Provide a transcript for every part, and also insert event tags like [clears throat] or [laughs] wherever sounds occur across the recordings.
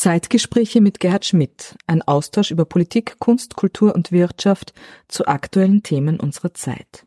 Zeitgespräche mit Gerhard Schmidt, ein Austausch über Politik, Kunst, Kultur und Wirtschaft zu aktuellen Themen unserer Zeit.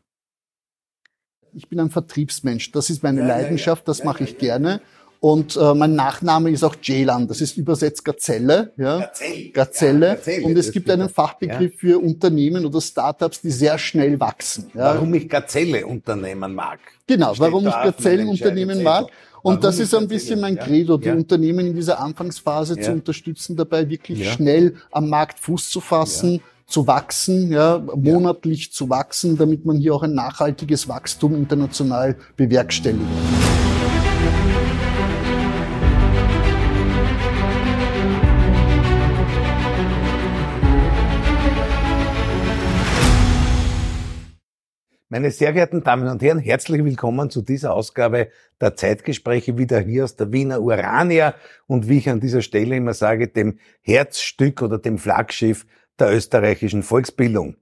Ich bin ein Vertriebsmensch, das ist meine ja, Leidenschaft, das mache ich gerne. Und äh, mein Nachname ist auch Jelan, das ist übersetzt Gazelle. Ja? Gazelle. Gazelle. Ja, Gazelle. Und es gibt einen Fachbegriff ja. für Unternehmen oder Startups, die sehr schnell wachsen. Ja? Warum ich Gazelle unternehmen mag. Genau, warum ich Gazelle unternehmen mag. Und das ist ein bisschen mein Credo, die. Unternehmen in dieser Anfangsphase zu unterstützen, dabei wirklich schnell am Markt Fuß zu fassen, zu wachsen, ja, monatlich zu wachsen, damit man hier auch ein nachhaltiges Wachstum international bewerkstelligt. Meine sehr geehrten Damen und Herren, herzlich willkommen zu dieser Ausgabe der Zeitgespräche wieder hier aus der Wiener Urania und wie ich an dieser Stelle immer sage, dem Herzstück oder dem Flaggschiff der österreichischen Volksbildung.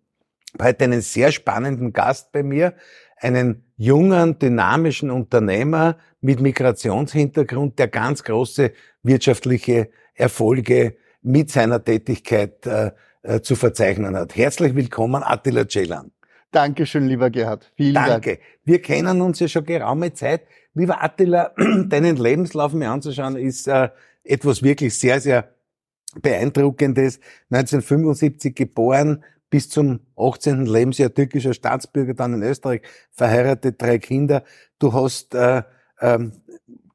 Heute einen sehr spannenden Gast bei mir, einen jungen, dynamischen Unternehmer mit Migrationshintergrund, der ganz große wirtschaftliche Erfolge mit seiner Tätigkeit äh, äh, zu verzeichnen hat. Herzlich willkommen, Attila Celan. Dankeschön, lieber Gerhard. Vielen Danke. Dank. Danke. Wir kennen uns ja schon geraume Zeit. Lieber Attila, [clears throat] deinen Lebenslauf mir anzuschauen, ist äh, etwas wirklich sehr, sehr beeindruckendes. 1975 geboren, bis zum 18. Lebensjahr türkischer Staatsbürger, dann in Österreich, verheiratet, drei Kinder. Du hast äh, ähm,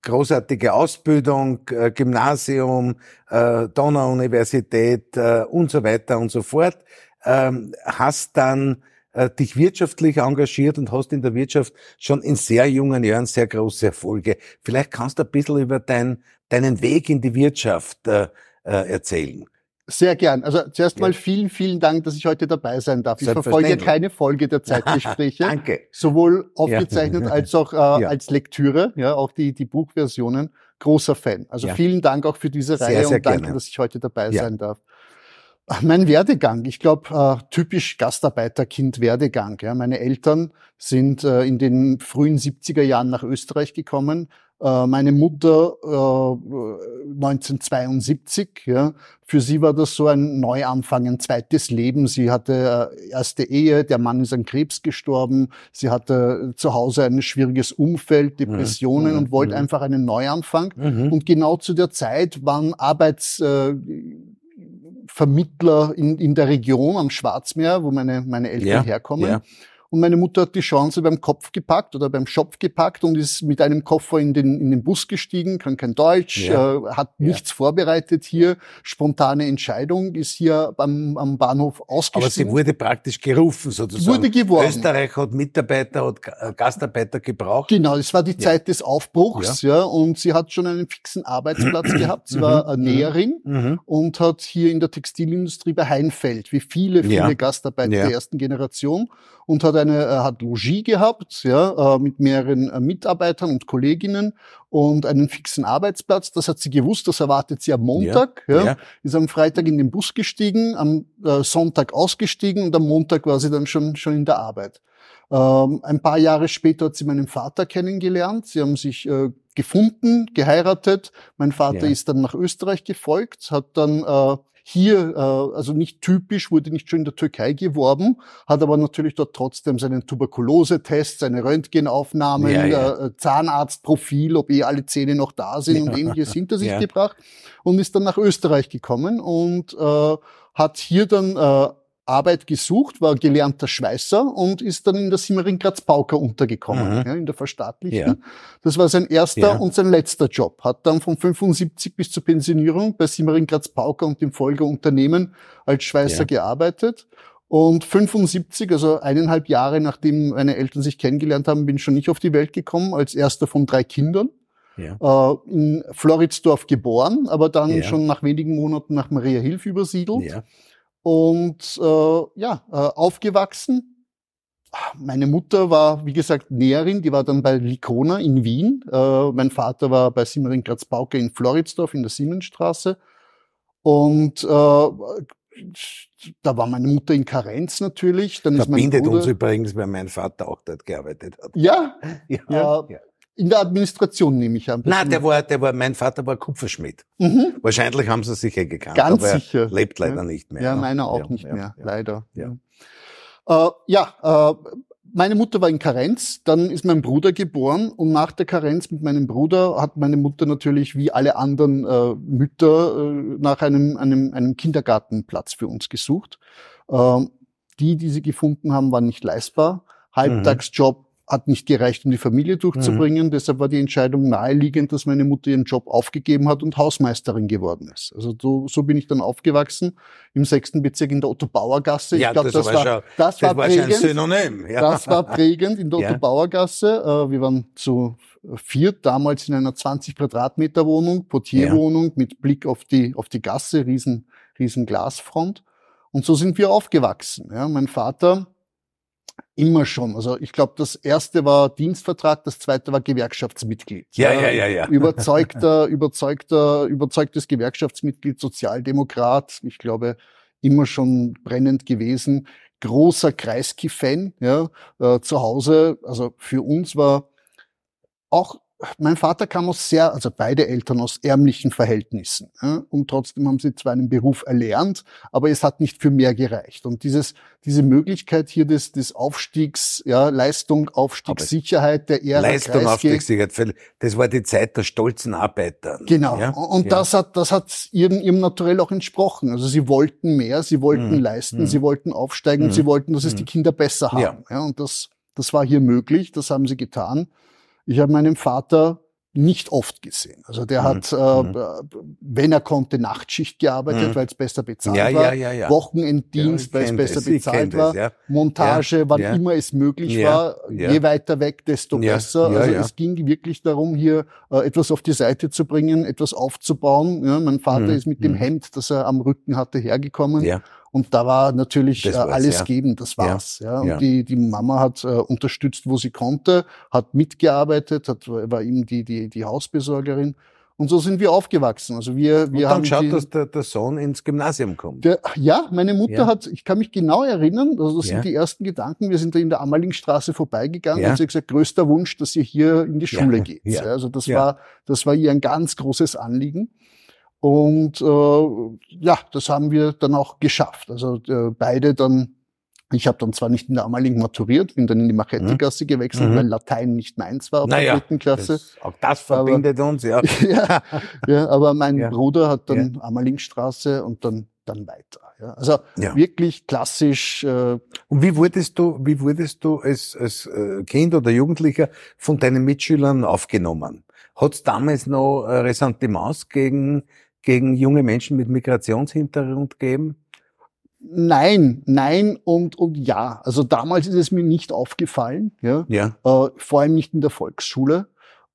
großartige Ausbildung, äh, Gymnasium, äh, Donau-Universität äh, und so weiter und so fort. Ähm, hast dann äh, dich wirtschaftlich engagiert und hast in der Wirtschaft schon in sehr jungen Jahren sehr große Erfolge. Vielleicht kannst du ein bisschen über dein, deinen Weg in die Wirtschaft äh, äh, erzählen. Sehr gern. Also zuerst ja. mal vielen, vielen Dank, dass ich heute dabei sein darf. Ich verfolge keine Folge der Zeitgespräche. [laughs] Danke. Sowohl aufgezeichnet ja. [laughs] als auch äh, ja. als Lektüre, ja, auch die, die Buchversionen. Großer Fan. Also vielen Dank auch für diese Reihe sehr, sehr und danke, gerne. dass ich heute dabei sein darf. Mein Werdegang, ich glaube, äh, typisch Gastarbeiterkind-Werdegang. Ja. Meine Eltern sind äh, in den frühen 70er Jahren nach Österreich gekommen. Äh, meine Mutter äh, 1972. Ja. Für sie war das so ein Neuanfang, ein zweites Leben. Sie hatte äh, erste Ehe, der Mann ist an Krebs gestorben. Sie hatte zu Hause ein schwieriges Umfeld, Depressionen mhm. und wollte mhm. einfach einen Neuanfang. Mhm. Und genau zu der Zeit waren Arbeits äh, Vermittler in, in der Region am Schwarzmeer, wo meine, meine Eltern ja, herkommen. Ja. Und meine Mutter hat die Chance beim Kopf gepackt oder beim Schopf gepackt und ist mit einem Koffer in den, in den Bus gestiegen, kann kein Deutsch, ja. äh, hat nichts vorbereitet hier, spontane Entscheidung, ist hier am, am Bahnhof ausgestiegen. Aber sie wurde praktisch gerufen sozusagen. Wurde geworben. Österreich hat Mitarbeiter, hat äh, Gastarbeiter gebraucht. Genau, es war die Zeit des Aufbruchs, ja. und sie hat schon einen fixen Arbeitsplatz [clears throat] gehabt. Sie war mhm. Näherin mhm. und hat hier in der Textilindustrie bei Heinfeld, wie viele, viele Gastarbeiter der ersten Generation und hat eine äh, hat Logis gehabt, ja, äh, mit mehreren äh, Mitarbeitern und Kolleginnen und einen fixen Arbeitsplatz. Das hat sie gewusst, das erwartet sie am Montag. Ja, ja. ja. Ist am Freitag in den Bus gestiegen, am äh, Sonntag ausgestiegen und am Montag war sie dann schon schon in der Arbeit. Ähm, ein paar Jahre später hat sie meinen Vater kennengelernt. Sie haben sich äh, gefunden, geheiratet. Mein Vater ja. ist dann nach Österreich gefolgt, hat dann äh, hier, äh, also nicht typisch, wurde nicht schon in der Türkei geworben, hat aber natürlich dort trotzdem seinen Tuberkulosetest, seine Röntgenaufnahmen, ja, ja. Äh, Zahnarztprofil, ob eh alle Zähne noch da sind ja. und ähnliches hinter sich gebracht und ist dann nach Österreich gekommen und äh, hat hier dann äh, Arbeit gesucht, war gelernter Schweißer und ist dann in der Simmering Graz Pauker untergekommen, mhm. ja, in der verstaatlichten. Ja. Das war sein erster ja. und sein letzter Job. Hat dann von 75 bis zur Pensionierung bei Simmering Graz Pauker und dem Folgeunternehmen als Schweißer gearbeitet. Und 75, also eineinhalb Jahre nachdem meine Eltern sich kennengelernt haben, bin ich schon nicht auf die Welt gekommen, als erster von drei Kindern. Ja. Äh, in Floridsdorf geboren, aber dann schon nach wenigen Monaten nach Maria Hilf übersiedelt. Und äh, ja, äh, aufgewachsen. Meine Mutter war, wie gesagt, Näherin, die war dann bei Likona in Wien. Äh, mein Vater war bei Simmering Graz-Pauke in Floridsdorf in der Siemensstraße. Und äh, da war meine Mutter in Karenz natürlich. Dann Verbindet ist mein Bruder, uns übrigens, weil mein Vater auch dort gearbeitet hat. Ja, [laughs] ja, ja. In der Administration nehme ich an. Nein, der war, der war, mein Vater war Kupferschmied. Mhm. Wahrscheinlich haben sie sicher gekannt. Ganz aber sicher. lebt leider ja. nicht mehr. Ja, meiner auch ja, nicht ja, mehr, leider. Ja, äh, ja äh, meine Mutter war in Karenz, dann ist mein Bruder geboren und nach der Karenz mit meinem Bruder hat meine Mutter natürlich wie alle anderen äh, Mütter äh, nach einem, einem, einem Kindergartenplatz für uns gesucht. Äh, die, die sie gefunden haben, waren nicht leistbar. Halbtagsjob hat nicht gereicht, um die Familie durchzubringen. Mhm. Deshalb war die Entscheidung naheliegend, dass meine Mutter ihren Job aufgegeben hat und Hausmeisterin geworden ist. Also so, so bin ich dann aufgewachsen im sechsten Bezirk in der Otto-Bauer-Gasse. Ja, ich glaube, das, das, war, schon, das, war, das prägend. War Synonym. Ja. Das war prägend in der ja. Otto-Bauer-Gasse. Äh, wir waren zu viert damals in einer 20 Quadratmeter Wohnung, Portierwohnung ja. mit Blick auf die, auf die Gasse, riesen, riesen Glasfront. Und so sind wir aufgewachsen. Ja, mein Vater Immer schon. Also ich glaube, das erste war Dienstvertrag, das zweite war Gewerkschaftsmitglied. Ja, ja, ja, ja. Überzeugter, überzeugter, überzeugtes Gewerkschaftsmitglied, Sozialdemokrat. Ich glaube, immer schon brennend gewesen. Großer Kreisky-Fan, ja. Äh, zu Hause, also für uns war auch mein Vater kam aus sehr, also beide Eltern aus ärmlichen Verhältnissen. Ja, und trotzdem haben sie zwar einen Beruf erlernt, aber es hat nicht für mehr gereicht. Und dieses, diese Möglichkeit hier des, des Aufstiegs, ja, Leistung, Aufstiegssicherheit der Ära Leistung, Aufstiegssicherheit, das war die Zeit der stolzen Arbeiter. Genau. Ja? Und ja. das hat, das hat ihrem, ihrem Naturell auch entsprochen. Also sie wollten mehr, sie wollten mhm. leisten, mhm. sie wollten aufsteigen, mhm. sie wollten, dass es die mhm. Kinder besser haben. Ja. ja und das, das war hier möglich, das haben sie getan. Ich habe meinen Vater nicht oft gesehen. Also der mhm. hat, äh, mhm. wenn er konnte, Nachtschicht gearbeitet, mhm. weil es besser bezahlt ja, war. Ja, ja, Wochenenddienst, weil es besser bezahlt war. Es, Montage, wann immer es möglich war. Je weiter weg, desto besser. also es ging wirklich darum, hier äh, etwas auf die Seite zu bringen, etwas aufzubauen. Mein Vater mhm. ist mit dem mhm. Hemd, das er am Rücken hatte, hergekommen. Und da war natürlich äh, alles ja. geben, das war's. Ja. ja. Und ja. Die, die Mama hat äh, unterstützt, wo sie konnte, hat mitgearbeitet, hat, war ihm die, die, die Hausbesorgerin. Und so sind wir aufgewachsen. Also wir, wir und dann haben geschaut, dass der, der Sohn ins Gymnasium kommt. Der, ja, meine Mutter ja. hat, ich kann mich genau erinnern, also das ja. sind die ersten Gedanken. Wir sind da in der Ammerlingstraße vorbeigegangen ja. und sie hat gesagt, größter Wunsch, dass ihr hier in die Schule geht. Also das war, das war ihr ein ganz großes Anliegen. Und äh, ja, das haben wir dann auch geschafft. Also äh, beide dann, ich habe dann zwar nicht in der Ammerling maturiert, bin dann in die Machettegasse mhm. gewechselt, mhm. weil Latein nicht meins war ab naja, der dritten Klasse. Das, auch das verbindet aber, uns, ja. [laughs] ja. [laughs] ja. aber mein ja. Bruder hat dann ja. Ammerlingstraße und dann dann weiter. Ja. Also ja. wirklich klassisch. Äh und wie wurdest du, wie wurdest du als, als äh, Kind oder Jugendlicher von deinen Mitschülern aufgenommen? Hat es damals noch äh, Ressentiments gegen gegen junge Menschen mit Migrationshintergrund geben? Nein, nein und, und ja. Also damals ist es mir nicht aufgefallen, ja. ja. Äh, vor allem nicht in der Volksschule.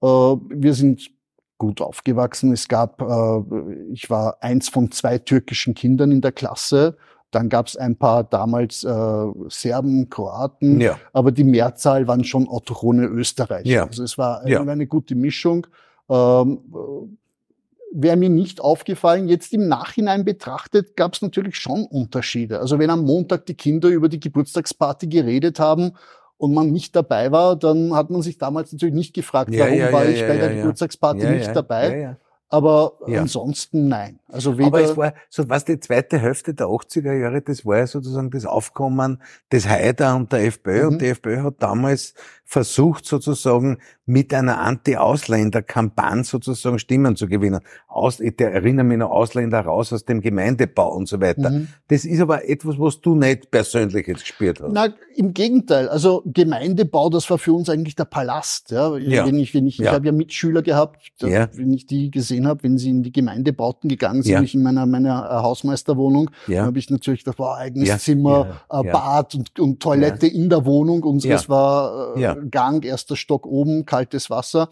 Äh, wir sind gut aufgewachsen. Es gab, äh, ich war eins von zwei türkischen Kindern in der Klasse. Dann gab es ein paar damals äh, Serben, Kroaten, ja. aber die Mehrzahl waren schon autochthone Österreicher. Ja. Also es war ja. eine gute Mischung. Ähm, wäre mir nicht aufgefallen. Jetzt im Nachhinein betrachtet gab es natürlich schon Unterschiede. Also wenn am Montag die Kinder über die Geburtstagsparty geredet haben und man nicht dabei war, dann hat man sich damals natürlich nicht gefragt, ja, warum ja, war ja, ich bei der Geburtstagsparty nicht dabei. Aber ansonsten nein. Also weder Aber es war so, was die zweite Hälfte der 80er Jahre, das war ja sozusagen das Aufkommen des Haider und der FPÖ. Mhm. Und die FPÖ hat damals versucht, sozusagen mit einer Anti-Ausländer-Kampagne sozusagen Stimmen zu gewinnen. Aus, ich erinnere mich noch Ausländer raus aus dem Gemeindebau und so weiter. Mhm. Das ist aber etwas, was du nicht persönlich jetzt gespürt hast. Na, im Gegenteil. Also Gemeindebau, das war für uns eigentlich der Palast. Ja, ja. wenn ich, wenn ich, ja. ich habe ja Mitschüler gehabt, ja. wenn ich die gesehen habe, wenn sie in die Gemeindebauten gegangen sind, ja. ich in meiner meiner äh, Hausmeisterwohnung, ja. habe ich natürlich, das war eigenes. Zimmer, äh, Bad und, und Toilette in der Wohnung. Unseres war äh, Gang, erster Stock oben, kaltes Wasser.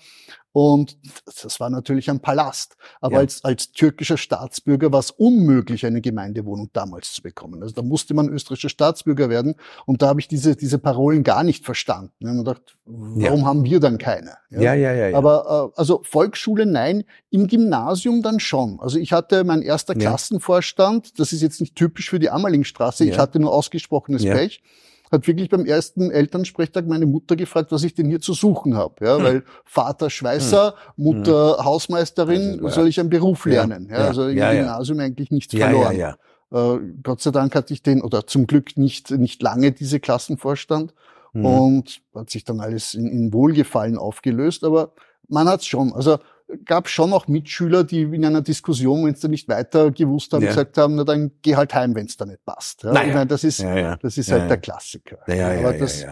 Und das war natürlich ein Palast. Aber ja. als, als türkischer Staatsbürger war es unmöglich, eine Gemeindewohnung damals zu bekommen. Also da musste man österreichischer Staatsbürger werden. Und da habe ich diese, diese Parolen gar nicht verstanden. Ich habe gedacht, warum ja. haben wir dann keine? Ja, ja, ja. ja, ja. Aber äh, also Volksschule nein, im Gymnasium dann schon. Also ich hatte mein erster Klassenvorstand, das ist jetzt nicht typisch für die Ammerlingstraße, ich hatte nur ausgesprochenes Pech. Hat wirklich beim ersten Elternsprechtag meine Mutter gefragt, was ich denn hier zu suchen habe. Ja, hm. weil Vater Schweißer, hm. Mutter hm. Hausmeisterin, soll ich einen Beruf lernen. Ja, ja also im ja, Gymnasium eigentlich nichts verloren. Ja, ja, äh, Gott sei Dank hatte ich den, oder zum Glück nicht, nicht lange diese Klassenvorstand. Und hat sich dann alles in, in Wohlgefallen aufgelöst. Aber man hat's schon. Also gab schon auch Mitschüler, die in einer Diskussion, wenn es da nicht weiter gewusst haben, ja. gesagt haben, na dann geh halt heim, wenn es da nicht passt. Ja? Naja. Ich meine, das ist, ja, ja. das ist halt der Klassiker. Ja, ja, Aber, das,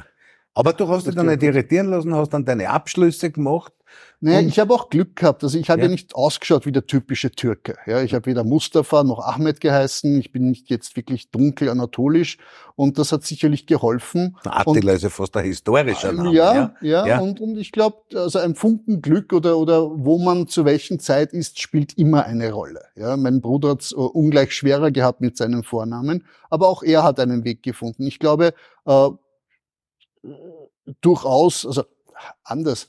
Aber du hast dich dann nicht irritieren lassen, hast dann deine Abschlüsse gemacht naja, ich habe auch Glück gehabt. Also ich habe ja. ja. nicht ausgeschaut wie der typische Türke. Ja, ich habe weder Mustafa noch Ahmed geheißen. Ich bin nicht jetzt wirklich dunkel anatolisch und das hat sicherlich geholfen. Attila ist ja fast ein historischer Name. Ja, ja, ja, ja. Und, und ich glaube, also ein Funken Glück oder, oder wo man zu welchen Zeit ist, spielt immer eine Rolle. Ja, mein Bruder hat es äh, ungleich schwerer gehabt mit seinem Vornamen, aber auch er hat einen Weg gefunden. Ich glaube, äh, durchaus, also anders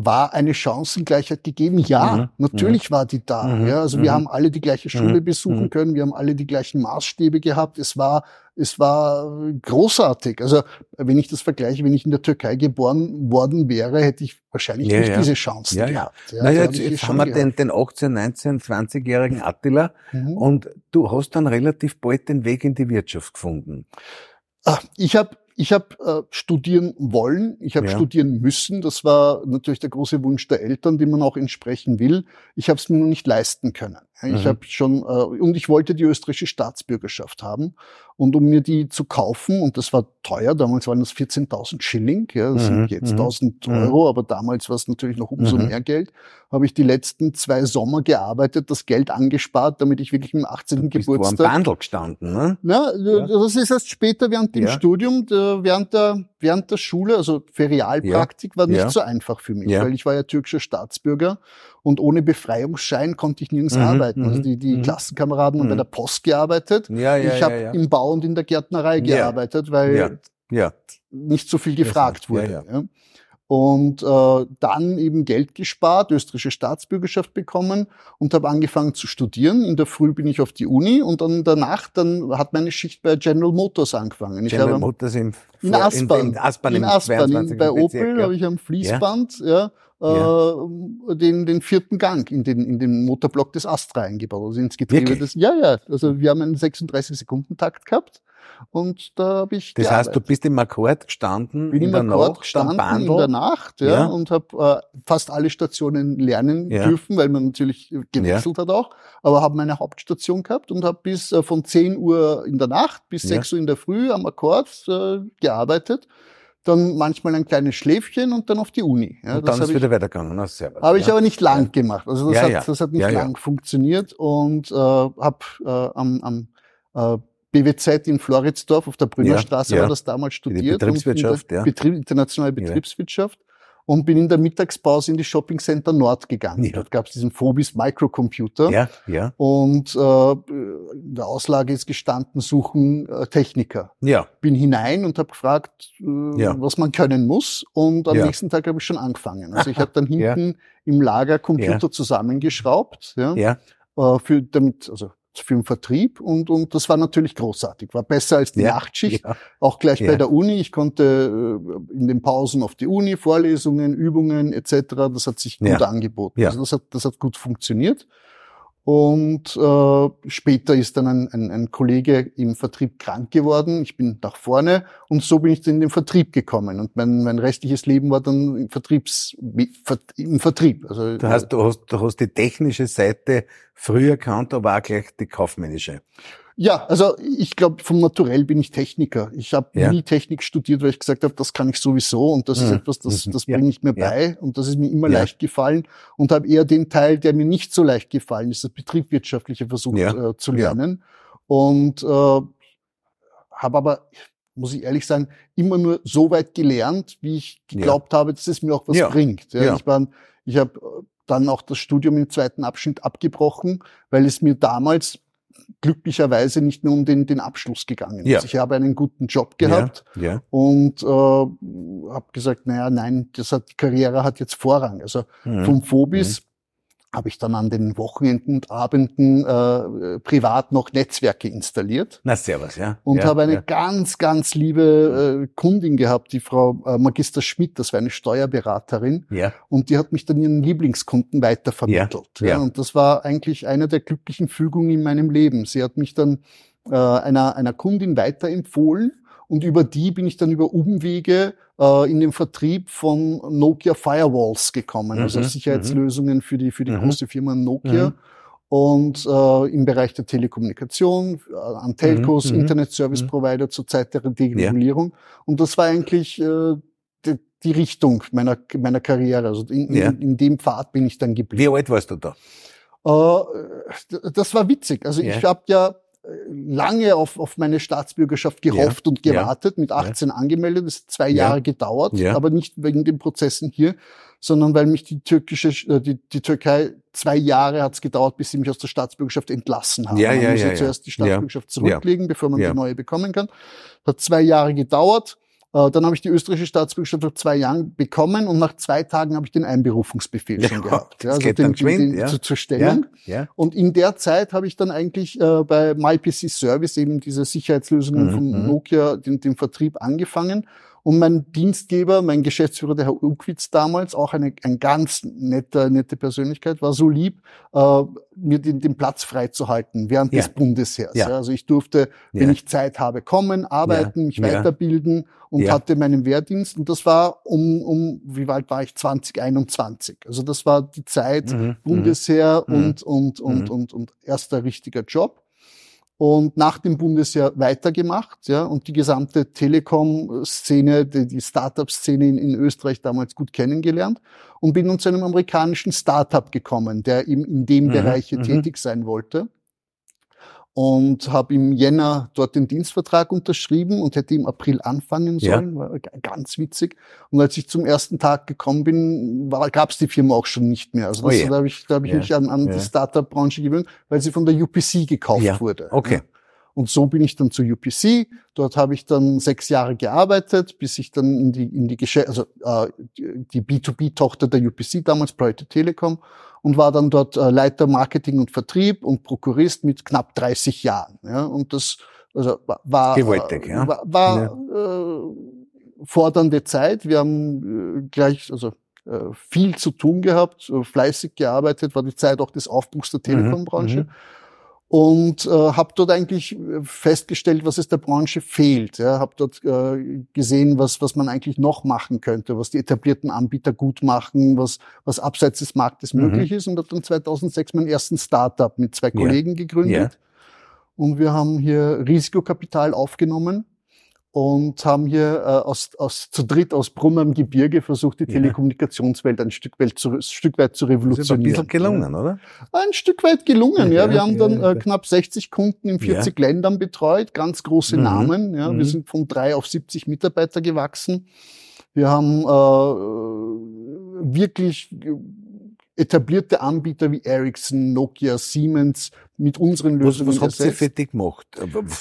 war eine Chancengleichheit gegeben? Ja, mhm. natürlich mhm. war die da. Mhm. Ja, also wir mhm. haben alle die gleiche Schule mhm. besuchen mhm. können, wir haben alle die gleichen Maßstäbe gehabt. Es war, es war großartig. Also wenn ich das vergleiche, wenn ich in der Türkei geboren worden wäre, hätte ich wahrscheinlich ja, nicht ja. diese Chancen ja, gehabt. Ja, naja, jetzt, jetzt haben wir den, den 18, 19, 20-jährigen Attila und du hast dann relativ bald den Weg in die Wirtschaft gefunden. Ah, ich habe ich habe äh, studieren wollen, ich habe ja. studieren müssen. Das war natürlich der große Wunsch der Eltern, den man auch entsprechen will. Ich habe es mir nur nicht leisten können. Ich mhm. habe schon äh, und ich wollte die österreichische Staatsbürgerschaft haben und um mir die zu kaufen und das war teuer. Damals waren das 14.000 Schilling, ja, das mhm. sind jetzt 1.000 mhm. Euro, aber damals war es natürlich noch umso mhm. mehr Geld. Habe ich die letzten zwei Sommer gearbeitet, das Geld angespart, damit ich wirklich im 18. Du bist Geburtstag. Du am Bandel gestanden, ne? Ja, ja, das ist erst später während dem ja. Studium, während der während der Schule, also Ferialpraktik, ja. war nicht ja. so einfach für mich, ja. weil ich war ja türkischer Staatsbürger und ohne Befreiungsschein konnte ich nirgends mhm, arbeiten. Also mhm, die, die mhm. Klassenkameraden haben bei mhm. der Post gearbeitet. Ja, ja, ich habe im Bau und in der Gärtnerei gearbeitet, weil nicht so viel gefragt wurde. Und äh, dann eben Geld gespart, österreichische Staatsbürgerschaft bekommen und habe angefangen zu studieren. In der Früh bin ich auf die Uni und dann danach dann hat meine Schicht bei General Motors angefangen. Ich General habe, Motors in, in Aspern. In, in Aspern, in, Aspern in, bei Opel ja. habe ich am Fließband ja. ja äh, den, den vierten Gang in den, in den Motorblock des Astra eingebaut, also ins Getriebe des, ja, ja, also wir haben einen 36-Sekunden-Takt gehabt und da habe ich Das gearbeitet. heißt, du bist im Akkord gestanden Bin in im der Akkord Nacht, gestanden in der Nacht, ja, ja. und habe äh, fast alle Stationen lernen ja. dürfen, weil man natürlich gewechselt ja. hat auch, aber habe meine Hauptstation gehabt und habe bis äh, von 10 Uhr in der Nacht bis 6 Uhr in der Früh am Akkord äh, gearbeitet dann manchmal ein kleines Schläfchen und dann auf die Uni. Ja, und dann ist wieder weitergegangen. Habe ja. ich aber nicht lang ja. gemacht. Also das, ja, hat, das hat nicht lang funktioniert und äh, habe äh, am, am äh, BWZ in Floridsdorf auf der Brünnerstraße ja, ja. war das damals studiert. Die Betriebswirtschaft, ja. Betrieb, internationale Betriebswirtschaft. Und bin in der Mittagspause in die Shopping Center Nord gegangen. Ja. Dort gab es diesen Phobis Microcomputer. Ja, ja. Und äh, in der Auslage ist gestanden, suchen äh, Techniker. Ja. Bin hinein und habe gefragt, äh, ja. was man können muss. Und am nächsten Tag habe ich schon angefangen. Also ich habe dann [laughs] hinten im Lager Computer zusammengeschraubt. Ja. ja. Äh, für, damit, also für den Vertrieb und, und das war natürlich großartig. War besser als die ja, Nachtschicht, ja. auch gleich ja. bei der Uni. Ich konnte äh, in den Pausen auf die Uni, Vorlesungen, Übungen etc. Das hat sich gut angeboten. Also das hat, das hat gut funktioniert. Und äh, später ist dann ein, ein, ein Kollege im Vertrieb krank geworden. Ich bin nach vorne und so bin ich dann in den Vertrieb gekommen. Und mein, mein restliches Leben war dann im, Vertriebs, im Vertrieb. Also, du, hast, du, hast, du hast die technische Seite früher erkannt, aber auch gleich die kaufmännische. Ja, also ich glaube, vom Naturell bin ich Techniker. Ich habe ja. nie Technik studiert, weil ich gesagt habe, das kann ich sowieso und das mhm. ist etwas, das, mhm. das ja. bringe ich mir ja. bei und das ist mir immer leicht gefallen und habe eher den Teil, der mir nicht so leicht gefallen ist, das betriebswirtschaftliche versucht äh, zu lernen und äh, habe aber muss ich ehrlich sagen, immer nur so weit gelernt, wie ich geglaubt habe, dass es mir auch was bringt. Ja, Ich, war, ich habe äh, dann auch das Studium im zweiten Abschnitt abgebrochen, weil es mir damals glücklicherweise nicht nur um den, den Abschluss gegangen. Ja. Also ich habe einen guten Job gehabt ja, ja. und äh, habe gesagt, naja, nein, das hat, die Karriere hat jetzt Vorrang. Also mhm. vom Phobis habe ich dann an den Wochenenden und Abenden äh, privat noch Netzwerke installiert. Na servus, ja. Und ja, habe eine ja. ganz, ganz liebe äh, Kundin gehabt, die Frau äh, Magister Schmidt, das war eine Steuerberaterin. Ja. Und die hat mich dann ihren Lieblingskunden weitervermittelt. Ja, ja. ja. Und das war eigentlich eine der glücklichen Fügungen in meinem Leben. Sie hat mich dann äh, einer, einer Kundin weiterempfohlen und über die bin ich dann über Umwege äh, in den Vertrieb von Nokia Firewalls gekommen, also Mhm, Sicherheitslösungen für die, für die Mhm. große Firma Nokia. Mhm. Und äh, im Bereich der Telekommunikation, äh, an Telcos, Mhm, mhm, Internet Service mhm. Provider zur Zeit der Deregulierung. Und das war eigentlich äh, die, die Richtung meiner, meiner Karriere. Also in, Ja. in, in dem Pfad bin ich dann geblieben. Wie alt warst du da? Äh, das war witzig. Also Ja. ich habe ja lange auf, auf meine Staatsbürgerschaft gehofft und Ja. gewartet, mit 18 angemeldet. Das hat zwei Ja. Jahre gedauert, Ja. aber nicht wegen den Prozessen hier, sondern weil mich die türkische, äh, die, die Türkei zwei Jahre hat es gedauert, bis sie mich aus der Staatsbürgerschaft entlassen haben. Ja, Man ja, muss ja, ja. zuerst die Staatsbürgerschaft Ja. zurücklegen, bevor man Ja. die neue bekommen kann. Hat zwei Jahre gedauert. Äh, Dann habe ich die österreichische Staatsbürgerschaft vor zwei Jahren bekommen und nach zwei Tagen habe ich den Einberufungsbefehl Ja, schon gehabt. das geht den, geschwind, den, ja. zur, zur Stellung. Ja. Und in der Zeit habe ich dann eigentlich äh, bei MyPC Service eben diese Sicherheitslösungen Mhm, von mhm. Nokia, den, den Vertrieb angefangen. Und mein Dienstgeber, mein Geschäftsführer, der Herr Ukwitz damals, auch eine, ein ganz netter, nette Persönlichkeit, war so lieb, äh, mir den, den Platz freizuhalten während Ja. des Bundesheers. Ja. Also ich durfte, wenn ich Zeit habe, kommen, arbeiten, mich weiterbilden und hatte meinen Wehrdienst. Und das war um, um, wie alt war ich? 2021. Also das war die Zeit, Mhm. Bundesheer Mhm. und, und, und, Mhm. und, und erster richtiger Job. Und nach dem Bundesheer weitergemacht, ja, und die gesamte Telekom-Szene, die, die Startup-Szene in, in Österreich damals gut kennengelernt und bin nun zu einem amerikanischen Startup gekommen, der eben in dem Mhm, Bereich mhm. tätig sein wollte. Und habe im Jänner dort den Dienstvertrag unterschrieben und hätte im April anfangen Ja. sollen. War g- ganz witzig. Und als ich zum ersten Tag gekommen bin, gab es die Firma auch schon nicht mehr. Also Oh das, je. da habe ich, da hab ich Ja. mich an, an Ja. die Startup-Branche gewöhnt, weil sie von der UPC gekauft Ja. wurde. Okay. Ja. Und so bin ich dann zu UPC. Dort habe ich dann sechs Jahre gearbeitet, bis ich dann in die, in die Geschäft, also äh, die B2B-Tochter der UPC damals, Project Telekom, und war dann dort äh, Leiter Marketing und Vertrieb und Prokurist mit knapp 30 Jahren. Ja, und das also, war, Gewaltig, äh, ja. war, war äh, fordernde Zeit. Wir haben äh, gleich, also äh, viel zu tun gehabt, fleißig gearbeitet, war die Zeit auch des Aufbruchs der Telekombranche. mhm. Und äh, habe dort eigentlich äh, festgestellt, was es der Branche fehlt. Ja, habe dort äh, gesehen, was was man eigentlich noch machen könnte, was die etablierten Anbieter gut machen, was was abseits des Marktes Mhm. möglich ist. Und habe dann 2006 meinen ersten Startup mit zwei Ja. Kollegen gegründet. Ja. Und wir haben hier Risikokapital aufgenommen und haben hier äh, aus, aus, zu dritt aus Brunn am Gebirge versucht, die Ja. Telekommunikationswelt ein Stück weit zu, Stück weit zu Das ist ein revolutionieren. bisschen gelungen, oder? Ein Stück weit gelungen, ja. Ja, Wir haben ja, dann ja. äh, knapp 60 Kunden in 40 Ländern betreut, ganz große Mhm. Namen. Ja. Mhm. Wir sind von drei auf 70 Mitarbeiter gewachsen. Wir haben äh, wirklich etablierte Anbieter wie Ericsson, Nokia, Siemens mit unseren Was, Lösungen was habt ihr für dich gemacht,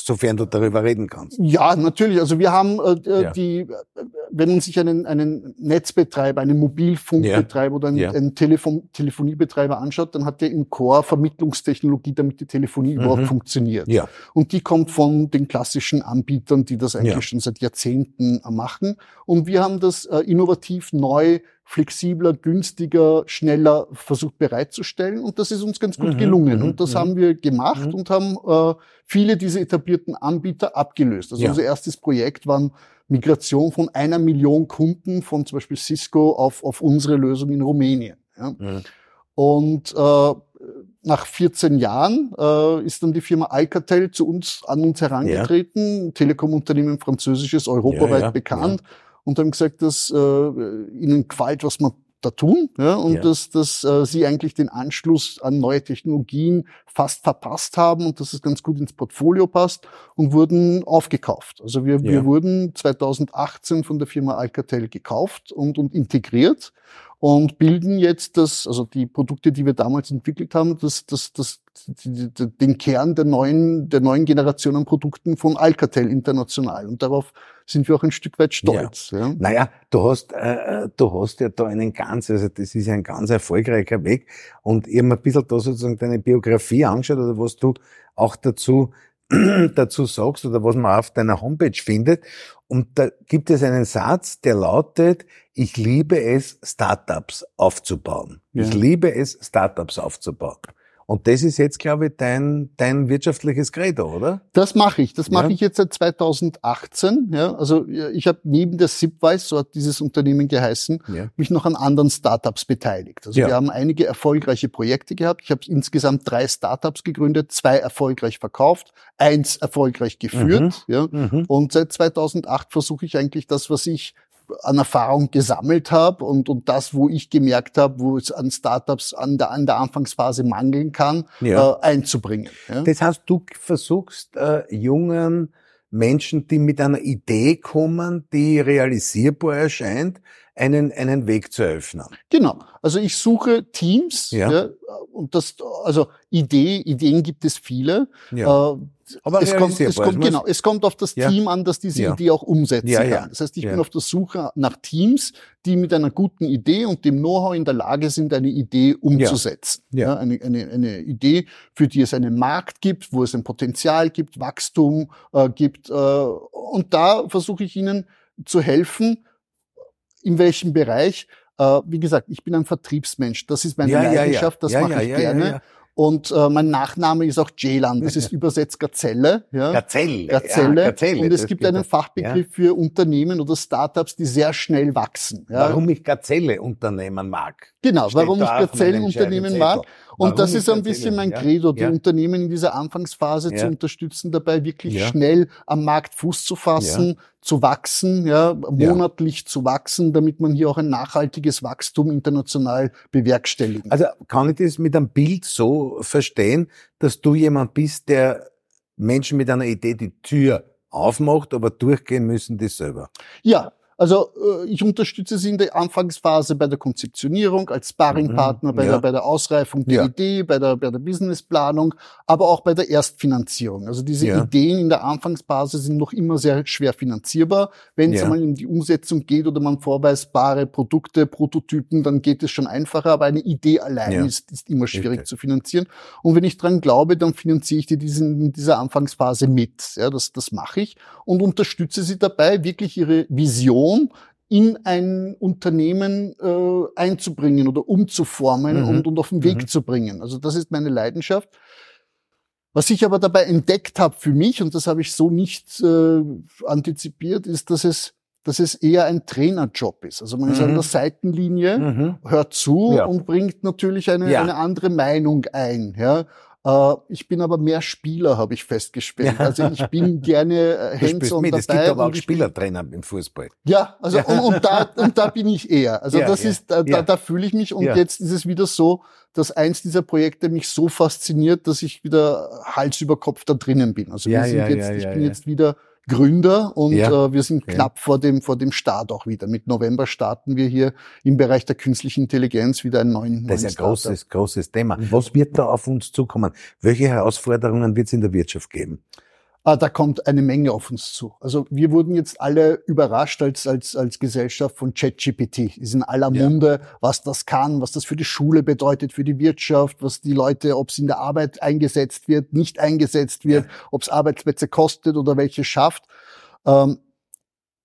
sofern du darüber reden kannst? Ja, natürlich. Also wir haben äh, äh, Ja. die, äh, wenn man sich einen, einen Netzbetreiber, einen Mobilfunkbetreiber oder einen, Ja. einen Telefon Telefoniebetreiber anschaut, dann hat der im Core Vermittlungstechnologie, damit die Telefonie überhaupt Mhm. funktioniert. Ja. Und die kommt von den klassischen Anbietern, die das eigentlich Ja. schon seit Jahrzehnten äh, machen. Und wir haben das äh, innovativ neu, flexibler, günstiger, schneller versucht bereitzustellen. Und das ist uns ganz gut Mhm, gelungen. mhm, Und das mhm. haben wir gemacht Mhm. und haben äh, viele dieser etablierten Anbieter abgelöst. Also Ja. unser erstes Projekt waren Migration von einer Million Kunden von zum Beispiel Cisco auf, auf unsere Lösung in Rumänien. Ja. Mhm. Und äh, nach 14 Jahren äh, ist dann die Firma Alcatel zu uns an uns herangetreten, Telekom-Unternehmen, französisches, europaweit Ja, ja, bekannt, und haben gesagt, dass äh, ihnen gefällt, was wir da tun, ja, und Ja. dass, dass äh, sie eigentlich den Anschluss an neue Technologien fast verpasst haben und dass es ganz gut ins Portfolio passt und wurden aufgekauft. Also wir, Ja. wir wurden 2018 von der Firma Alcatel gekauft und, und integriert und bilden jetzt das, also die Produkte, die wir damals entwickelt haben, das, das, das, den Kern der neuen, der neuen Generation an Produkten von Alcatel international. Und darauf sind wir auch ein Stück weit stolz. Ja. Ja. Naja, du hast, äh, äh, du hast ja da einen ganz, also das ist ja ein ganz erfolgreicher Weg. Und ich habe mir ein bisschen da sozusagen deine Biografie angeschaut oder was du auch dazu [clears throat] dazu sagst oder was man auf deiner Homepage findet. Und da gibt es einen Satz, der lautet, ich liebe es, Startups aufzubauen. Ja. Ich liebe es, Startups aufzubauen. Und das ist jetzt, glaube ich, dein, dein wirtschaftliches Credo, oder? Das mache ich. Das mache ich jetzt seit 2018. Ja, also ich habe neben der Zipwise, so hat dieses Unternehmen geheißen, ja. mich noch an anderen Startups beteiligt. Also ja. wir haben einige erfolgreiche Projekte gehabt. Ich habe insgesamt drei Startups gegründet, zwei erfolgreich verkauft, eins erfolgreich geführt. Mhm. Ja. Mhm. Und seit 2008 versuche ich eigentlich das, was ich an Erfahrung gesammelt habe und, und das, wo ich gemerkt habe, wo es an Startups an der, an der Anfangsphase mangeln kann, ja. äh, einzubringen. Ja? Das heißt, du versuchst äh, jungen Menschen, die mit einer Idee kommen, die realisierbar erscheint, einen, einen Weg zu eröffnen. Genau. Also ich suche Teams, ja. ja und das, also Idee, Ideen gibt es viele. Ja. Äh, aber es kommt, es kommt, genau, es kommt auf das ja. Team an, das diese ja. Idee auch umsetzen ja, kann. Das heißt, ich bin auf der Suche nach Teams, die mit einer guten Idee und dem Know-how in der Lage sind, eine Idee umzusetzen. Ja. eine, eine, eine Idee, für die es einen Markt gibt, wo es ein Potenzial gibt, Wachstum äh, gibt. Äh, und da versuche ich ihnen zu helfen, in welchem Bereich. Äh, wie gesagt, ich bin ein Vertriebsmensch. Das ist meine Leidenschaft, das mache ich gerne. Und äh, mein Nachname ist auch Ceylan. Das ist [laughs] übersetzt Gazelle. Ja. Gazelle. Gazelle. Ja, Gazelle. Und es gibt einen Fachbegriff ja. für Unternehmen oder Startups, die sehr schnell wachsen. Ja. Warum ich Gazelle unternehmen mag. Genau, warum ich Gazellenunternehmen mag. Und das ist ein bisschen mein Credo, die ja. Unternehmen in dieser Anfangsphase ja. zu unterstützen, dabei wirklich schnell am Markt Fuß zu fassen, zu wachsen, ja, monatlich zu wachsen, damit man hier auch ein nachhaltiges Wachstum international bewerkstelligen. Also kann ich das mit einem Bild so verstehen, dass du jemand bist, der Menschen mit einer Idee die Tür aufmacht, aber durchgehen müssen die selber. Ja, also äh, ich unterstütze Sie in der Anfangsphase bei der Konzeptionierung, als Sparringpartner, mhm, bei, ja. der, bei der Ausreifung der ja. Idee, bei der, bei der Businessplanung, aber auch bei der Erstfinanzierung. Also diese ja. Ideen in der Anfangsphase sind noch immer sehr schwer finanzierbar. Wenn es einmal in die Umsetzung geht oder man vorweisbare Produkte, Prototypen, dann geht es schon einfacher, aber eine Idee allein ist, ist immer schwierig okay. zu finanzieren. Und wenn ich dran glaube, dann finanziere ich die diesen, in dieser Anfangsphase mit. Ja, das, das mache ich und unterstütze sie dabei, wirklich ihre Vision Vision in ein Unternehmen äh, einzubringen oder umzuformen mhm. und, und auf den Weg mhm. zu bringen. Also das ist meine Leidenschaft. Was ich aber dabei entdeckt habe für mich, und das habe ich so nicht äh, antizipiert, ist, dass es, dass es eher ein Trainerjob ist. Also man mhm. ist an der Seitenlinie, mhm. hört zu ja. und bringt natürlich eine, ja. eine andere Meinung ein. Ja? Äh, ich bin aber mehr Spieler, habe ich festgestellt. Also ich bin gerne äh, hands-on dabei. Es gibt aber auch Spielertrainer im Fußball. Ja, also und, und, da, und da bin ich eher. Also ja, das ja, ist, da, ja. da fühle ich mich und jetzt ist es wieder so, dass eins dieser Projekte mich so fasziniert, dass ich wieder Hals über Kopf da drinnen bin. Also wir sind jetzt, ich bin jetzt wieder Gründer und ja. äh, wir sind ja. knapp vor dem, vor dem Start auch wieder. Mit November starten wir hier im Bereich der künstlichen Intelligenz wieder einen neuen Das ist ein großes, großes Thema. Was wird da auf uns zukommen? Welche Herausforderungen wird es in der Wirtschaft geben? Ah, da kommt eine Menge auf uns zu. Also wir wurden jetzt alle überrascht als, als, als Gesellschaft von ChatGPT. Ist in aller Munde, ja. was das kann, was das für die Schule bedeutet, für die Wirtschaft, was die Leute, ob es in der Arbeit eingesetzt wird, nicht eingesetzt wird, ja. ob es Arbeitsplätze kostet oder welche schafft. Ähm,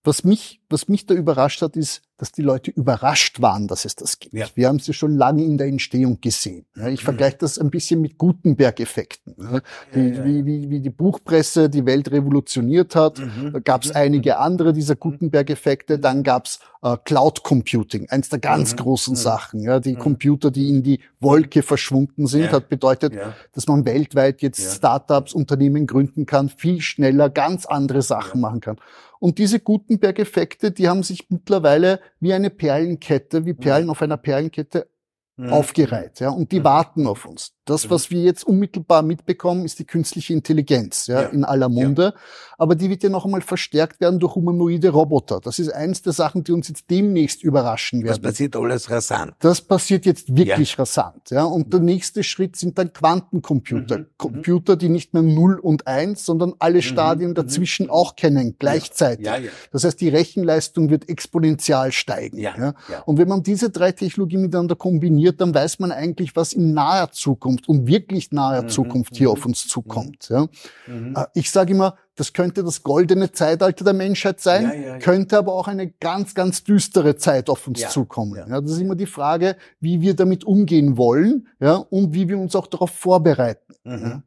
was mich, was mich da überrascht hat, ist, dass die Leute überrascht waren, dass es das gibt. Ja. Wir haben es ja schon lange in der Entstehung gesehen. Ja, ich mhm. vergleiche das ein bisschen mit Gutenberg-Effekten. Ja, ja, wie, wie, wie die Buchpresse die Welt revolutioniert hat. Mhm. Da gab es mhm. einige andere dieser Gutenberg-Effekte. Dann gab es äh, Cloud Computing, eins der ganz mhm. großen mhm. Sachen. Ja, die mhm. Computer, die in die Wolke verschwunden sind, hat bedeutet, dass man weltweit jetzt Startups, Unternehmen gründen kann, viel schneller ganz andere Sachen machen kann. Und diese Gutenberg-Effekte, die haben sich mittlerweile wie eine Perlenkette, wie Perlen auf einer Perlenkette aufgereiht. Ja, und die warten auf uns. Das, was wir jetzt unmittelbar mitbekommen, ist die künstliche Intelligenz, ja, ja. in aller Munde. Ja. Aber die wird ja noch einmal verstärkt werden durch humanoide Roboter. Das ist eins der Sachen, die uns jetzt demnächst überraschen werden. Das passiert alles rasant. Das passiert jetzt wirklich ja. rasant, ja. Und der nächste Schritt sind dann Quantencomputer. Mhm. Computer, die nicht mehr 0 und 1, sondern alle mhm. Stadien mhm. dazwischen auch kennen, gleichzeitig. Ja. Das heißt, die Rechenleistung wird exponentiell steigen. Ja. Und wenn man diese drei Technologien miteinander kombiniert, dann weiß man eigentlich, was in naher Zukunft Zukunft und wirklich naher mhm. Zukunft hier mhm. auf uns zukommt. Ja. Mhm. Äh, ich sage immer, das könnte das goldene Zeitalter der Menschheit sein, ja, ja, ja. könnte aber auch eine ganz, ganz düstere Zeit auf uns zukommen. Ja. das ist immer die Frage, wie wir damit umgehen wollen ja, und wie wir uns auch darauf vorbereiten. Mhm.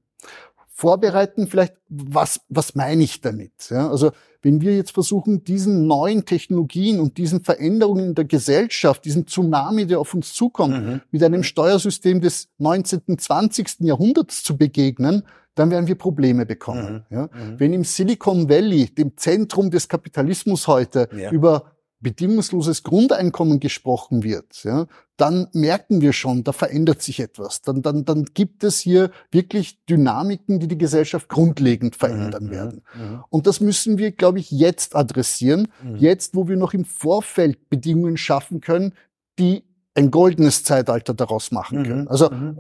Vorbereiten, vielleicht, was, was meine ich damit? Ja, also wenn wir jetzt versuchen, diesen neuen Technologien und diesen Veränderungen in der Gesellschaft, diesen Tsunami, der auf uns zukommt, mhm. mit einem Steuersystem des 19., 20. Jahrhunderts zu begegnen, dann werden wir Probleme bekommen. Mhm. Ja? Mhm. Wenn im Silicon Valley, dem Zentrum des Kapitalismus heute, ja. über bedingungsloses Grundeinkommen gesprochen wird, ja, dann merken wir schon, da verändert sich etwas. Dann, dann, dann gibt es hier wirklich Dynamiken, die die Gesellschaft grundlegend verändern mhm, werden. Mhm. mhm. Und das müssen wir, glaube ich, jetzt adressieren. Mhm. Jetzt, wo wir noch im Vorfeld Bedingungen schaffen können, die ein goldenes Zeitalter daraus machen können. Mhm, also mhm.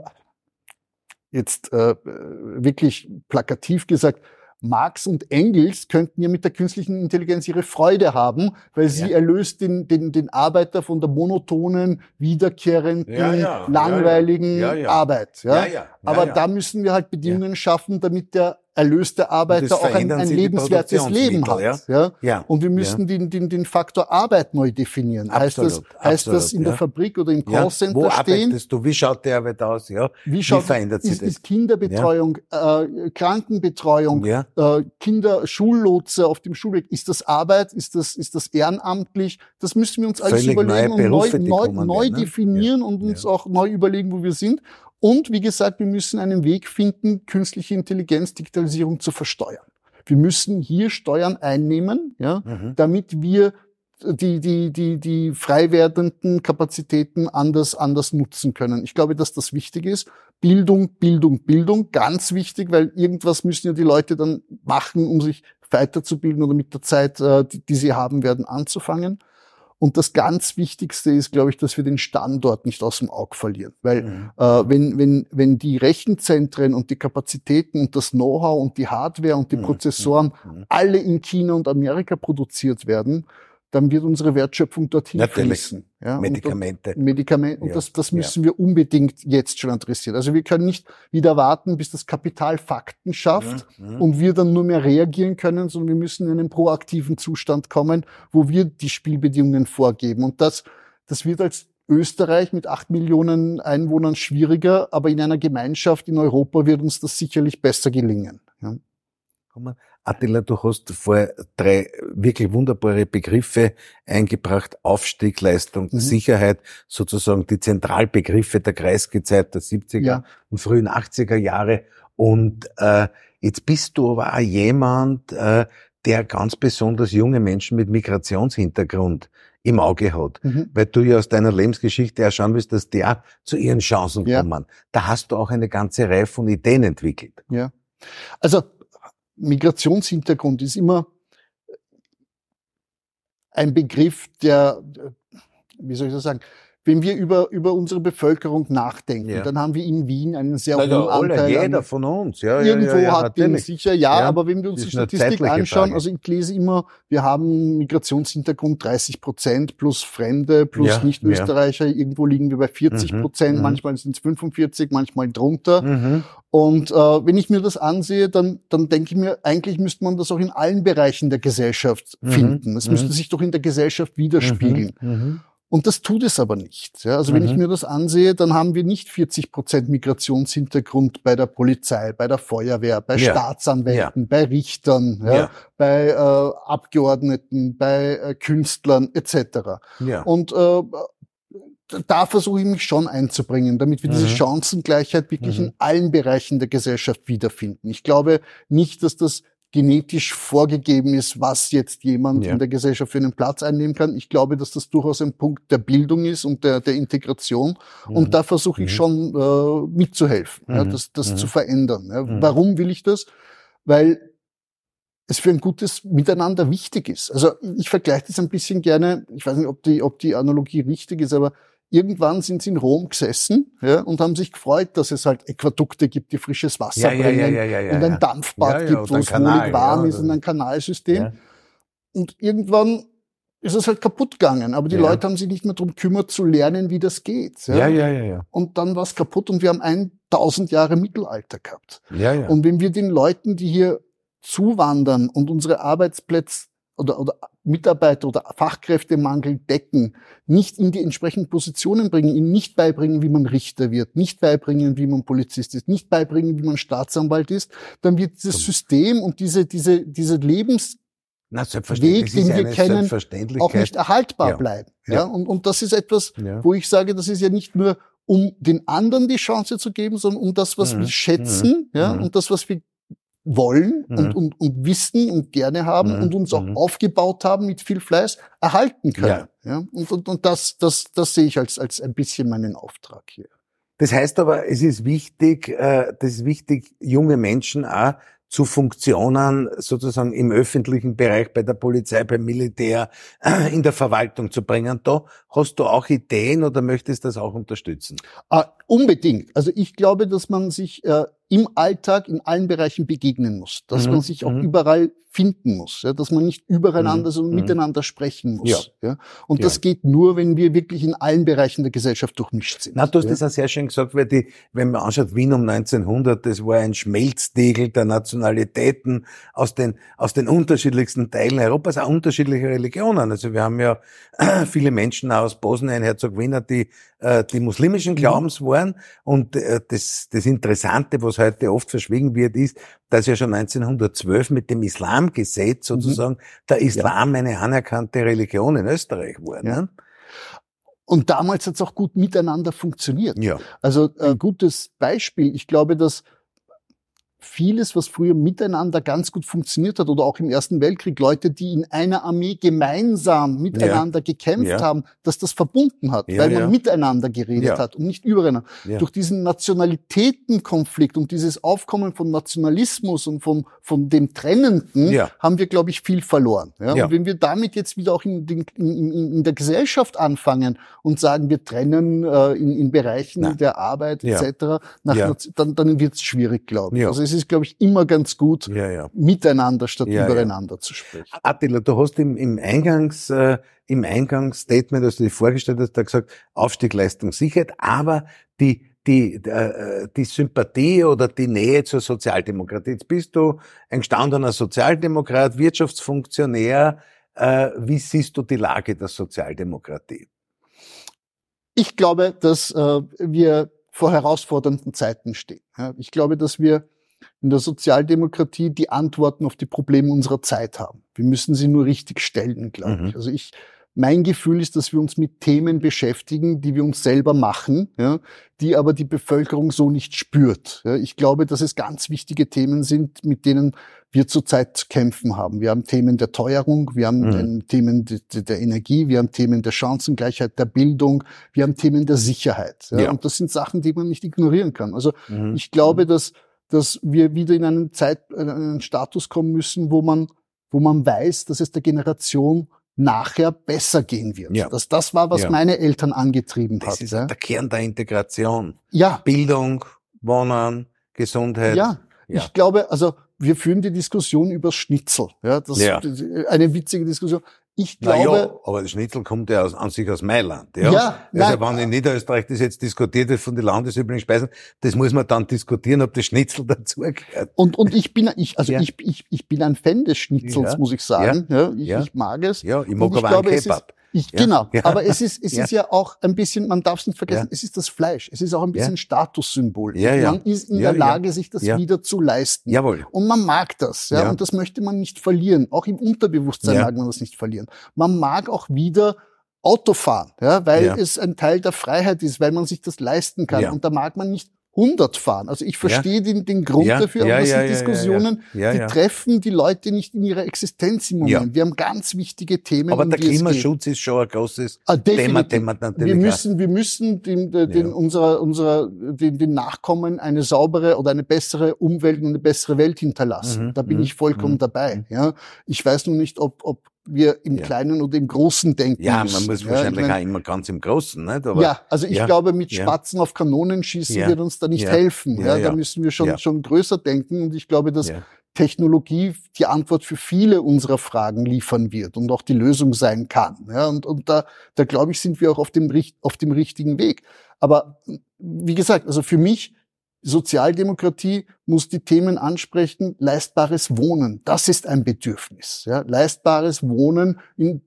jetzt äh, wirklich plakativ gesagt, Marx und Engels könnten ja mit der künstlichen Intelligenz ihre Freude haben, weil sie ja. erlöst den, den, den Arbeiter von der monotonen, wiederkehrenden, ja, ja. langweiligen Arbeit. Ja? Aber da müssen wir halt Bedingungen schaffen, damit der erlöste Arbeiter auch ein, ein lebenswertes Leben hat. Ja? Ja? ja? Und wir müssen ja. den, den, den Faktor Arbeit neu definieren. Absolut, heißt das, heißt das in ja. der Fabrik oder im Callcenter Wo stehen? Arbeitest du? Wie schaut die Arbeit aus? Ja? Wie, schaut, Wie verändert sich ist, das? Ist Kinderbetreuung, äh, Krankenbetreuung, äh, Kinder, Schullotse auf dem Schulweg. Ist das Arbeit? Ist das, ist das ehrenamtlich? Das müssen wir uns alles Völlig überlegen und neu, neu, neu werden, ne? definieren und uns auch neu überlegen, wo wir sind. Und wie gesagt, wir müssen einen Weg finden, künstliche Intelligenz, Digitalisierung zu versteuern. Wir müssen hier Steuern einnehmen, ja, mhm. damit wir die, die, die, die frei werdenden Kapazitäten anders, anders nutzen können. Ich glaube, dass das wichtig ist. Bildung, Bildung, Bildung, ganz wichtig, weil irgendwas müssen ja die Leute dann machen, um sich weiterzubilden oder mit der Zeit, äh, die, die sie haben werden, anzufangen. Und das ganz Wichtigste ist, glaube ich, dass wir den Standort nicht aus dem Auge verlieren. Weil mhm. äh, wenn, wenn, wenn die Rechenzentren und die Kapazitäten und das Know-how und die Hardware und die mhm. Prozessoren mhm. alle in China und Amerika produziert werden, dann wird unsere Wertschöpfung dorthin Natürlich. fließen. Ja, Medikamente. Und, Medikamente. Und ja. das, das müssen ja. wir unbedingt jetzt schon adressieren. Also wir können nicht wieder warten, bis das Kapital Fakten schafft ja. Und wir dann nur mehr reagieren können, sondern wir müssen in einen proaktiven Zustand kommen, wo wir die Spielbedingungen vorgeben. Und das, das wird als Österreich mit acht Millionen Einwohnern schwieriger, aber in einer Gemeinschaft in Europa wird uns das sicherlich besser gelingen. Ja. Attila, du hast vorher drei wirklich wunderbare Begriffe eingebracht. Aufstieg, Leistung, mhm. Sicherheit, sozusagen die Zentralbegriffe der Kreisgezeit der 70er ja. und frühen 80er Jahre. Und äh, jetzt bist du aber auch jemand, äh, der ganz besonders junge Menschen mit Migrationshintergrund im Auge hat, mhm. weil du ja aus deiner Lebensgeschichte ja schauen willst, dass der zu ihren Chancen ja. kommen. Da hast du auch eine ganze Reihe von Ideen entwickelt. Ja. Also Migrationshintergrund ist immer ein Begriff, der, wie soll ich das sagen, wenn wir über, über unsere Bevölkerung nachdenken, ja. dann haben wir in Wien einen sehr hohen alle, Anteil. Jeder von uns, ja. Irgendwo ja, ja, hat den sicher, ja, aber wenn wir uns die Statistik anschauen, Frage. also ich lese immer, wir haben Migrationshintergrund 30 Prozent plus Fremde plus Nicht-Österreicher, irgendwo liegen wir bei 40 mhm, Prozent, mhm. manchmal sind es 45, manchmal drunter. Mhm. Und äh, wenn ich mir das ansehe, dann, dann denke ich mir, eigentlich müsste man das auch in allen Bereichen der Gesellschaft mhm. finden. Es müsste mhm. sich doch in der Gesellschaft widerspiegeln. Und das tut es aber nicht. Ja, also mhm. wenn ich mhm. mir das ansehe, dann haben wir nicht 40 Prozent Migrationshintergrund bei der Polizei, bei der Feuerwehr, bei ja. Staatsanwälten, ja. bei Richtern, ja, ja. bei äh, Abgeordneten, bei äh, Künstlern etc. Ja. Und äh, da versuche ich mich schon einzubringen, damit wir mhm. diese Chancengleichheit wirklich mhm. in allen Bereichen der Gesellschaft wiederfinden. Ich glaube nicht, dass das genetisch vorgegeben ist, was jetzt jemand ja. in der Gesellschaft für einen Platz einnehmen kann. Ich glaube, dass das durchaus ein Punkt der Bildung ist und der, der Integration. Mhm. Und da versuche ich mhm. schon äh, mitzuhelfen, mhm. ja, das, das mhm. zu verändern. Ja. Mhm. Warum will ich das? Weil es für ein gutes Miteinander wichtig ist. Also ich vergleiche das ein bisschen gerne, ich weiß nicht, ob die, ob die Analogie richtig ist, aber irgendwann sind sie in Rom gesessen ja, und haben sich gefreut, dass es halt Äquadukte gibt, die frisches Wasser ja, bringen ja, ja, und ein Dampfbad gibt, wo es wohlig warm ist und ein Kanalsystem. Und irgendwann ist es halt kaputt gegangen. Aber die Leute haben sich nicht mehr darum kümmert, zu lernen, wie das geht. Ja, ja, ja. ja, Und dann war es kaputt und wir haben 1000 Jahre Mittelalter gehabt. Ja, ja. Und wenn wir den Leuten, die hier zuwandern und unsere Arbeitsplätze oder, oder Mitarbeiter oder Fachkräftemangel decken, nicht in die entsprechenden Positionen bringen, ihnen nicht beibringen, wie man Richter wird, nicht beibringen, wie man Polizist ist, nicht beibringen, wie man Staatsanwalt ist, dann wird dieses System und diese, diese, diese Lebens na, Weg, den wir kennen, auch nicht erhaltbar ja. bleiben. Ja. ja. Und, und das ist etwas, ja. wo ich sage, das ist ja nicht nur um den anderen die Chance zu geben, sondern um das, was mhm. wir schätzen, mhm. ja, mhm. und das, was wir wollen mhm. und, und, und wissen und gerne haben mhm. und uns auch mhm. aufgebaut haben mit viel Fleiß, erhalten können. Ja. ja? Und, und, und das, das, das sehe ich als, als ein bisschen meinen Auftrag hier. Das heißt aber, es ist wichtig, äh, das ist wichtig, junge Menschen auch zu Funktionen sozusagen im öffentlichen Bereich, bei der Polizei, beim Militär, [clears throat] in der Verwaltung zu bringen. Da hast du auch Ideen oder möchtest das auch unterstützen? Ah, unbedingt. Also ich glaube, dass man sich äh, im Alltag in allen Bereichen begegnen muss, dass mhm. man sich auch mhm. überall finden muss, ja, dass man nicht übereinander, mhm. sondern mhm. miteinander sprechen muss. Ja. ja. Und ja. das geht nur, wenn wir wirklich in allen Bereichen der Gesellschaft durchmischt sind. Na, du hast ja. das auch sehr schön gesagt, weil die, wenn man anschaut, Wien um 1900, das war ein Schmelzdegel der Nationalitäten aus den, aus den unterschiedlichsten Teilen Europas, auch unterschiedliche Religionen. Also wir haben ja [clears throat] viele Menschen aus Bosnien, Herzegowina, die, äh, die muslimischen mhm. Glaubens waren. Und äh, das, das Interessante, was heute oft verschwiegen wird, ist, dass ja schon 1912 mit dem Islamgesetz mhm. sozusagen mhm. der Islam ja. eine anerkannte Religion in Österreich war. Ja. Ne? Und damals hat es auch gut miteinander funktioniert. Ja. Also äh, ein gutes Beispiel. Ich glaube, dass vieles, was früher miteinander ganz gut funktioniert hat oder auch im Ersten Weltkrieg, Leute, die in einer Armee gemeinsam miteinander ja. gekämpft ja. haben, dass das verbunden hat, ja, weil man miteinander geredet hat und nicht übereinander. Durch diesen Nationalitätenkonflikt und dieses Aufkommen von Nationalismus und von, von dem Trennenden haben wir, glaube ich, viel verloren. Und wenn wir damit jetzt wieder auch in, den, in, in, der Gesellschaft anfangen und sagen, wir trennen äh, in, in Bereichen der Arbeit etc., nach, dann, dann wird es schwierig, glaube ich. Also ist, glaube ich, immer ganz gut, ja, ja. miteinander statt ja, übereinander zu sprechen. Attila, du hast im, im Eingangs, äh, im Eingangsstatement, als du dich vorgestellt hast, da gesagt, Aufstieg, Leistung, Sicherheit, aber die, die, äh, die Sympathie oder die Nähe zur Sozialdemokratie. Jetzt bist du ein gestandener Sozialdemokrat, Wirtschaftsfunktionär. Äh, wie siehst du die Lage der Sozialdemokratie? Ich glaube, dass äh, wir vor herausfordernden Zeiten stehen. Ich glaube, dass wir in der Sozialdemokratie die Antworten auf die Probleme unserer Zeit haben. Wir müssen sie nur richtig stellen, glaube mhm. ich. Also ich, mein Gefühl ist, dass wir uns mit Themen beschäftigen, die wir uns selber machen, ja, die aber die Bevölkerung so nicht spürt. Ja. Ich glaube, dass es ganz wichtige Themen sind, mit denen wir zurzeit zu kämpfen haben. Wir haben Themen der Teuerung, wir haben mhm. Themen de, de, der Energie, wir haben Themen der Chancengleichheit, der Bildung, wir haben Themen der Sicherheit. Ja. Und das sind Sachen, die man nicht ignorieren kann. Also mhm. ich glaube, mhm. dass dass wir wieder in einen Zeit, in einen Status kommen müssen, wo man, wo man weiß, dass es der Generation nachher besser gehen wird. Ja. Dass das war, was ja. meine Eltern angetrieben das hat. Das ist ja. der Kern der Integration. Ja. Bildung, Wohnen, Gesundheit. Ja. ja. Ich glaube, also wir führen die Diskussion über Schnitzel. Ja, das ja. eine witzige Diskussion. Ich glaube. ja, aber der Schnitzel kommt ja aus, an sich aus Mailand. Ja, ja also wenn in Niederösterreich das jetzt diskutiert wird von den landesüblichen Speisen, das muss man dann diskutieren, ob das Schnitzel [laughs] dazugehört. Und, und ich bin, ich, also ja. ich, ich, ich bin ein Fan des Schnitzels, ja. muss ich sagen. Ja. ich, ich mag es. Ja, ich mag aber auch Kebab. Ich, ja, genau, ja. aber es ist, es ja. ist ja auch ein bisschen, man darf es nicht vergessen, es ist das Fleisch. Es ist auch ein bisschen Statussymbol. Ja, ja. Man ist in der Lage, sich das wieder zu leisten. Jawohl. Und man mag das, ja, und das möchte man nicht verlieren. Auch im Unterbewusstsein mag man das nicht verlieren. Man mag auch wieder Autofahren, ja, weil es ein Teil der Freiheit ist, weil man sich das leisten kann. Und da mag man nicht 100 fahren. Also ich verstehe ja. den, den Grund ja. dafür, aber ja, das sind Diskussionen, die treffen die Leute nicht in ihrer Existenz im Moment. Wir haben ganz wichtige Themen. Aber um der Klimaschutz ist schon ein großes ah, Thema, Thema natürlich. Wir müssen, wir müssen den, den, unserer, unserer, den, den Nachkommen eine saubere oder eine bessere Umwelt und eine bessere Welt hinterlassen. Mhm. Da bin mhm. ich vollkommen mhm. dabei. Ja, ich weiß nur nicht, ob, ob wir im ja. Kleinen oder im Großen denken Ja, man muss ja, wahrscheinlich ich mein, auch immer ganz im Großen, nicht? Aber, ja, also ich ja, glaube, mit Spatzen auf Kanonen schießen wird uns da nicht helfen. Ja, Da müssen wir schon, schon größer denken und ich glaube, dass Technologie die Antwort für viele unserer Fragen liefern wird und auch die Lösung sein kann. Ja, und, und da, da glaube ich, sind wir auch auf dem, auf dem richtigen Weg. Aber wie gesagt, also für mich Sozialdemokratie muss die Themen ansprechen, leistbares Wohnen. Das ist ein Bedürfnis. Ja? Leistbares Wohnen, in,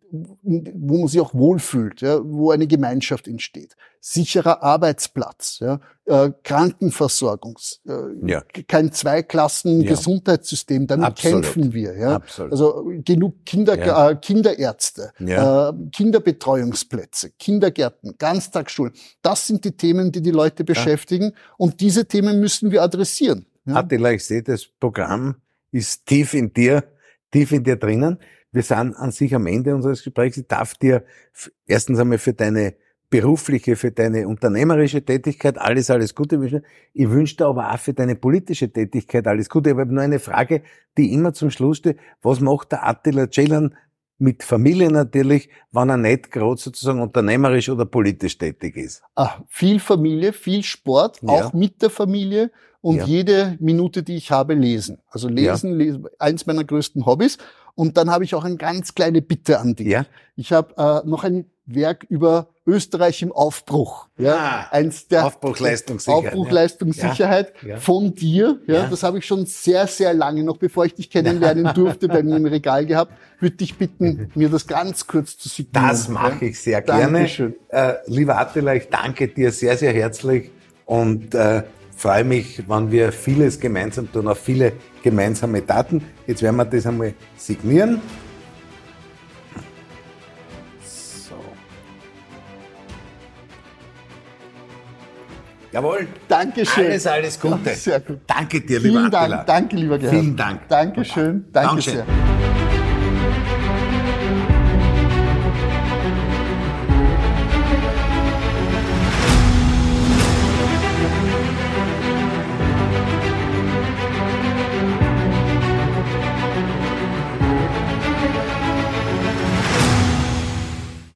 in, wo man sich auch wohlfühlt, ja? wo eine Gemeinschaft entsteht. Sicherer Arbeitsplatz, ja? Äh, Krankenversorgung, äh, ja. kein Zweiklassen-Gesundheitssystem, damit Absolut. kämpfen wir. Ja? Absolut. Also genug Kinder, ja. äh, Kinderärzte, äh, Kinderbetreuungsplätze, Kindergärten, Ganztagsschulen. Das sind die Themen, die die Leute beschäftigen und diese Themen müssen wir adressieren. Ja. Attila, ich sehe, das Programm ist tief in dir, tief in dir drinnen. Wir sind an sich am Ende unseres Gesprächs. Ich darf dir erstens einmal für deine berufliche, für deine unternehmerische Tätigkeit alles, alles Gute wünschen. Ich wünsche dir aber auch für deine politische Tätigkeit alles Gute. Ich habe nur eine Frage, die immer zum Schluss steht. Was macht der Attila Celan mit Familie natürlich, wenn er nicht gerade sozusagen unternehmerisch oder politisch tätig ist? Ah, viel Familie, viel Sport, ja. auch mit der Familie und ja. jede Minute, die ich habe, lesen. Also lesen, ja. lesen, eins meiner größten Hobbys. Und dann habe ich auch eine ganz kleine Bitte an dich. Ja. Ich habe äh, noch ein Werk über Österreich im Aufbruch. Ja, ah, eins der Aufbruchleistungssicherheit, Aufbruchleistungssicherheit ja. von dir. Ja, ja. das habe ich schon sehr, sehr lange, noch bevor ich dich kennenlernen [laughs] durfte, bei mir im Regal gehabt. Würde dich bitten, mir das ganz kurz zu signieren. Das mache ich sehr gerne. Dankeschön. Äh, lieber Attila, ich danke dir sehr, sehr herzlich und äh, freue mich, wenn wir vieles gemeinsam tun, auf viele gemeinsame Daten. Jetzt werden wir das einmal signieren. So. Jawohl. Dankeschön. Alles, alles Gute. sehr gut. Danke dir, Vielen lieber Dank. Attila. Danke, lieber Gerhard. Vielen Dank. Dankeschön. Danke sehr.